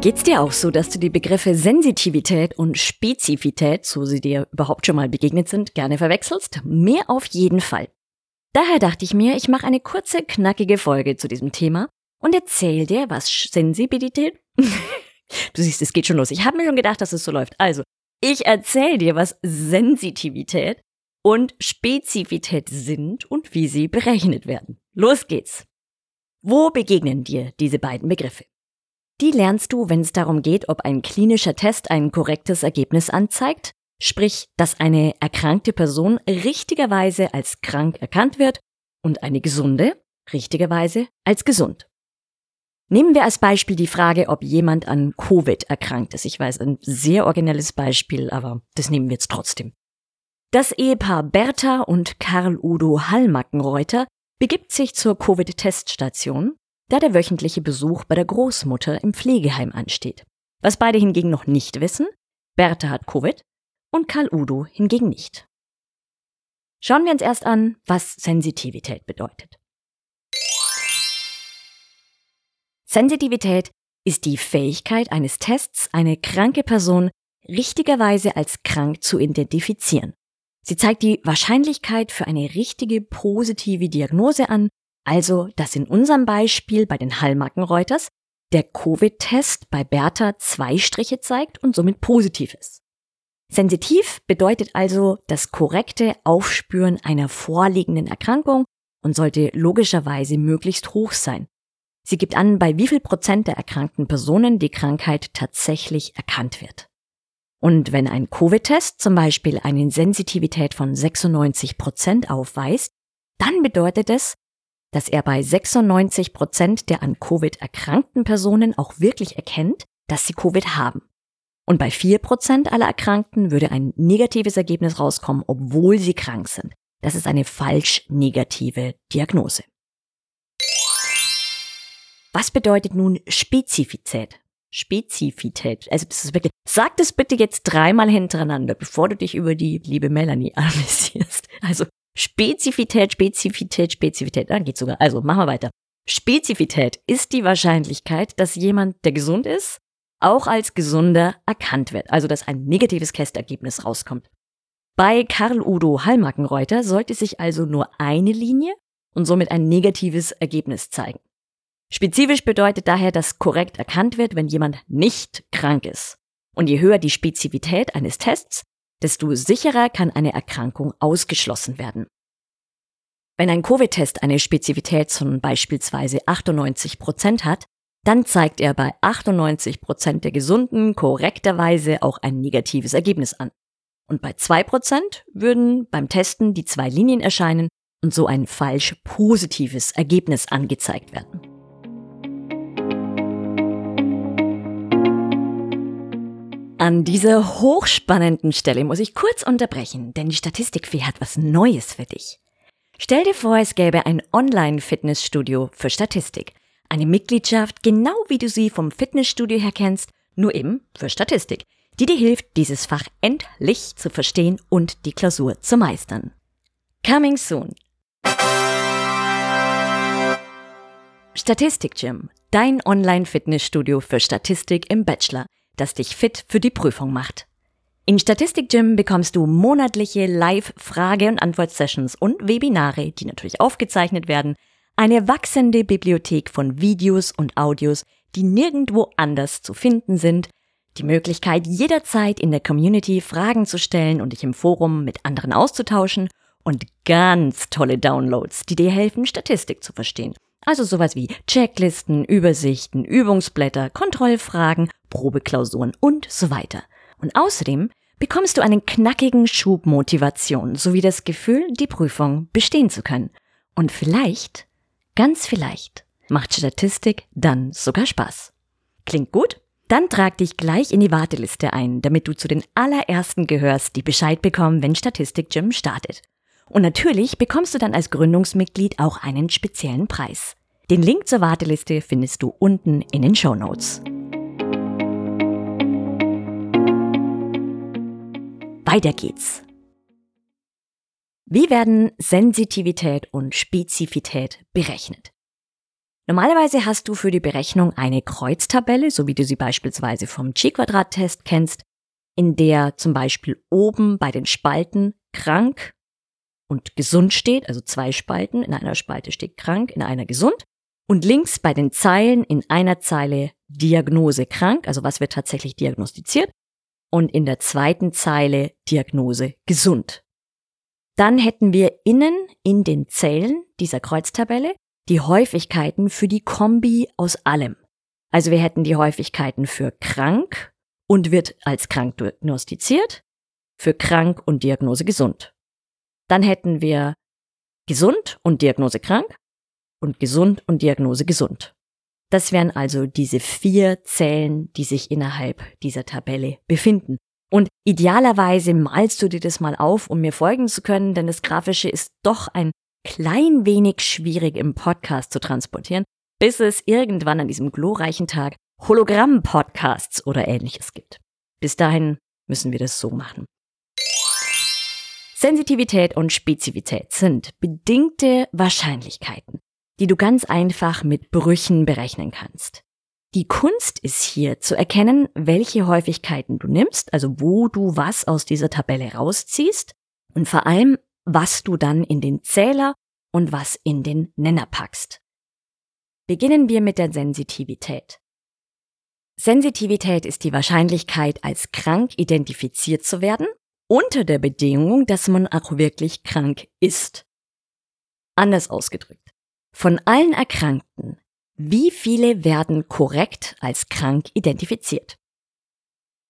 Geht's dir auch so, dass du die Begriffe Sensitivität und Spezifität, so sie dir überhaupt schon mal begegnet sind, gerne verwechselst? Mehr auf jeden Fall. Daher dachte ich mir, ich mache eine kurze, knackige Folge zu diesem Thema und erzähl dir, was Sensibilität. du siehst, es geht schon los. Ich habe mir schon gedacht, dass es so läuft. Also, ich erzähl dir, was Sensitivität und Spezifität sind und wie sie berechnet werden. Los geht's. Wo begegnen dir diese beiden Begriffe? Die lernst du, wenn es darum geht, ob ein klinischer Test ein korrektes Ergebnis anzeigt, sprich, dass eine erkrankte Person richtigerweise als krank erkannt wird und eine gesunde richtigerweise als gesund. Nehmen wir als Beispiel die Frage, ob jemand an Covid erkrankt ist. Ich weiß, ein sehr originelles Beispiel, aber das nehmen wir jetzt trotzdem. Das Ehepaar Bertha und Karl Udo Hallmackenreuter begibt sich zur Covid-Teststation da der wöchentliche Besuch bei der Großmutter im Pflegeheim ansteht. Was beide hingegen noch nicht wissen, Bertha hat Covid und Karl Udo hingegen nicht. Schauen wir uns erst an, was Sensitivität bedeutet. Sensitivität ist die Fähigkeit eines Tests, eine kranke Person richtigerweise als krank zu identifizieren. Sie zeigt die Wahrscheinlichkeit für eine richtige positive Diagnose an also, dass in unserem Beispiel bei den Hallmackenreuters der Covid-Test bei Bertha zwei Striche zeigt und somit positiv ist. Sensitiv bedeutet also das korrekte Aufspüren einer vorliegenden Erkrankung und sollte logischerweise möglichst hoch sein. Sie gibt an, bei wie viel Prozent der erkrankten Personen die Krankheit tatsächlich erkannt wird. Und wenn ein Covid-Test zum Beispiel eine Sensitivität von 96 Prozent aufweist, dann bedeutet es, dass er bei 96 Prozent der an Covid erkrankten Personen auch wirklich erkennt, dass sie Covid haben. Und bei 4 Prozent aller Erkrankten würde ein negatives Ergebnis rauskommen, obwohl sie krank sind. Das ist eine falsch negative Diagnose. Was bedeutet nun Spezifität? Spezifität. Also das ist wirklich. Sag das bitte jetzt dreimal hintereinander, bevor du dich über die liebe Melanie amüsierst. Also Spezifität, Spezifität, Spezifität. Dann geht's sogar. Also machen wir weiter. Spezifität ist die Wahrscheinlichkeit, dass jemand, der gesund ist, auch als gesunder erkannt wird. Also dass ein negatives Testergebnis rauskommt. Bei Karl Udo Hallmackenreuter sollte sich also nur eine Linie und somit ein negatives Ergebnis zeigen. Spezifisch bedeutet daher, dass korrekt erkannt wird, wenn jemand nicht krank ist. Und je höher die Spezifität eines Tests, desto sicherer kann eine Erkrankung ausgeschlossen werden. Wenn ein Covid-Test eine Spezifität von beispielsweise 98 Prozent hat, dann zeigt er bei 98 Prozent der Gesunden korrekterweise auch ein negatives Ergebnis an. Und bei 2 Prozent würden beim Testen die zwei Linien erscheinen und so ein falsch positives Ergebnis angezeigt werden. An dieser hochspannenden Stelle muss ich kurz unterbrechen, denn die Statistikfee hat was Neues für dich. Stell dir vor, es gäbe ein Online-Fitnessstudio für Statistik. Eine Mitgliedschaft, genau wie du sie vom Fitnessstudio her kennst, nur eben für Statistik, die dir hilft, dieses Fach endlich zu verstehen und die Klausur zu meistern. Coming soon. Statistik Gym, dein Online-Fitnessstudio für Statistik im Bachelor – das dich fit für die Prüfung macht. In Statistik Gym bekommst du monatliche Live-Frage- und Antwort-Sessions und Webinare, die natürlich aufgezeichnet werden, eine wachsende Bibliothek von Videos und Audios, die nirgendwo anders zu finden sind, die Möglichkeit jederzeit in der Community Fragen zu stellen und dich im Forum mit anderen auszutauschen und ganz tolle Downloads, die dir helfen, Statistik zu verstehen. Also sowas wie Checklisten, Übersichten, Übungsblätter, Kontrollfragen, Probeklausuren und so weiter. Und außerdem bekommst du einen knackigen Schub Motivation sowie das Gefühl, die Prüfung bestehen zu können. Und vielleicht, ganz vielleicht, macht Statistik dann sogar Spaß. Klingt gut? Dann trag dich gleich in die Warteliste ein, damit du zu den allerersten gehörst, die Bescheid bekommen, wenn Statistik Gym startet. Und natürlich bekommst du dann als Gründungsmitglied auch einen speziellen Preis. Den Link zur Warteliste findest du unten in den Show Notes. Weiter geht's. Wie werden Sensitivität und Spezifität berechnet? Normalerweise hast du für die Berechnung eine Kreuztabelle, so wie du sie beispielsweise vom Chi-Quadrat-Test kennst, in der zum Beispiel oben bei den Spalten krank und gesund steht, also zwei Spalten, in einer Spalte steht krank, in einer gesund, und links bei den Zeilen in einer Zeile Diagnose krank, also was wird tatsächlich diagnostiziert, und in der zweiten Zeile Diagnose gesund. Dann hätten wir innen in den Zellen dieser Kreuztabelle die Häufigkeiten für die Kombi aus allem. Also wir hätten die Häufigkeiten für krank und wird als krank diagnostiziert, für krank und Diagnose gesund. Dann hätten wir gesund und Diagnose krank und gesund und Diagnose gesund. Das wären also diese vier Zellen, die sich innerhalb dieser Tabelle befinden. Und idealerweise malst du dir das mal auf, um mir folgen zu können, denn das Grafische ist doch ein klein wenig schwierig im Podcast zu transportieren, bis es irgendwann an diesem glorreichen Tag Hologramm-Podcasts oder ähnliches gibt. Bis dahin müssen wir das so machen. Sensitivität und Spezifität sind bedingte Wahrscheinlichkeiten, die du ganz einfach mit Brüchen berechnen kannst. Die Kunst ist hier zu erkennen, welche Häufigkeiten du nimmst, also wo du was aus dieser Tabelle rausziehst und vor allem, was du dann in den Zähler und was in den Nenner packst. Beginnen wir mit der Sensitivität. Sensitivität ist die Wahrscheinlichkeit, als krank identifiziert zu werden, unter der Bedingung, dass man auch wirklich krank ist. Anders ausgedrückt. Von allen Erkrankten wie viele werden korrekt als krank identifiziert?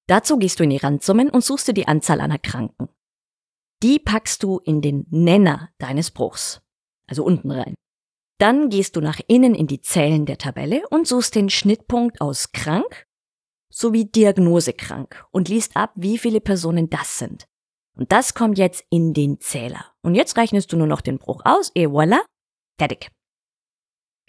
Dazu gehst du in die Randsummen und suchst dir die Anzahl an Erkrankten. Die packst du in den Nenner deines Bruchs, also unten rein. Dann gehst du nach innen in die Zellen der Tabelle und suchst den Schnittpunkt aus krank sowie Diagnose krank und liest ab, wie viele Personen das sind. Und das kommt jetzt in den Zähler. Und jetzt rechnest du nur noch den Bruch aus, et voilà, fertig.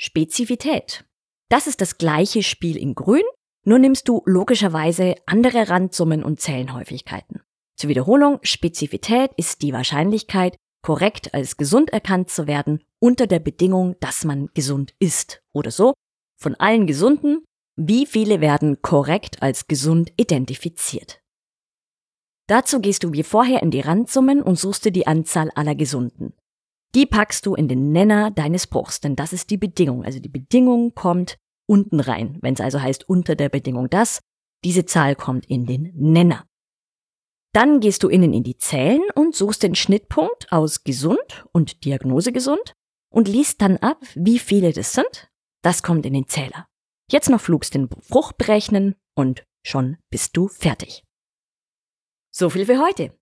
Spezifität. Das ist das gleiche Spiel in Grün, nur nimmst du logischerweise andere Randsummen und Zellenhäufigkeiten. Zur Wiederholung, Spezifität ist die Wahrscheinlichkeit, korrekt als gesund erkannt zu werden, unter der Bedingung, dass man gesund ist. Oder so, von allen Gesunden, wie viele werden korrekt als gesund identifiziert. Dazu gehst du wie vorher in die Randsummen und suchst dir die Anzahl aller Gesunden. Die packst du in den Nenner deines Bruchs, denn das ist die Bedingung. Also die Bedingung kommt unten rein. Wenn es also heißt unter der Bedingung das, diese Zahl kommt in den Nenner. Dann gehst du innen in die Zellen und suchst den Schnittpunkt aus gesund und Diagnose gesund und liest dann ab, wie viele das sind. Das kommt in den Zähler. Jetzt noch flugst den Bruch berechnen und schon bist du fertig. So viel für heute.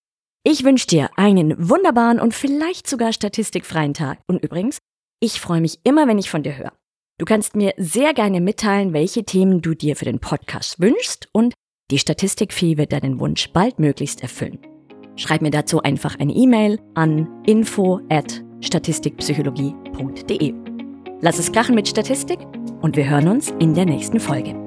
Ich wünsche dir einen wunderbaren und vielleicht sogar statistikfreien Tag. Und übrigens, ich freue mich immer, wenn ich von dir höre. Du kannst mir sehr gerne mitteilen, welche Themen du dir für den Podcast wünschst und die Statistikfee wird deinen Wunsch baldmöglichst erfüllen. Schreib mir dazu einfach eine E-Mail an info at statistikpsychologie.de. Lass es krachen mit Statistik und wir hören uns in der nächsten Folge.